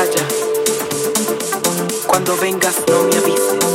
calla. Cuando vengas, no me avises.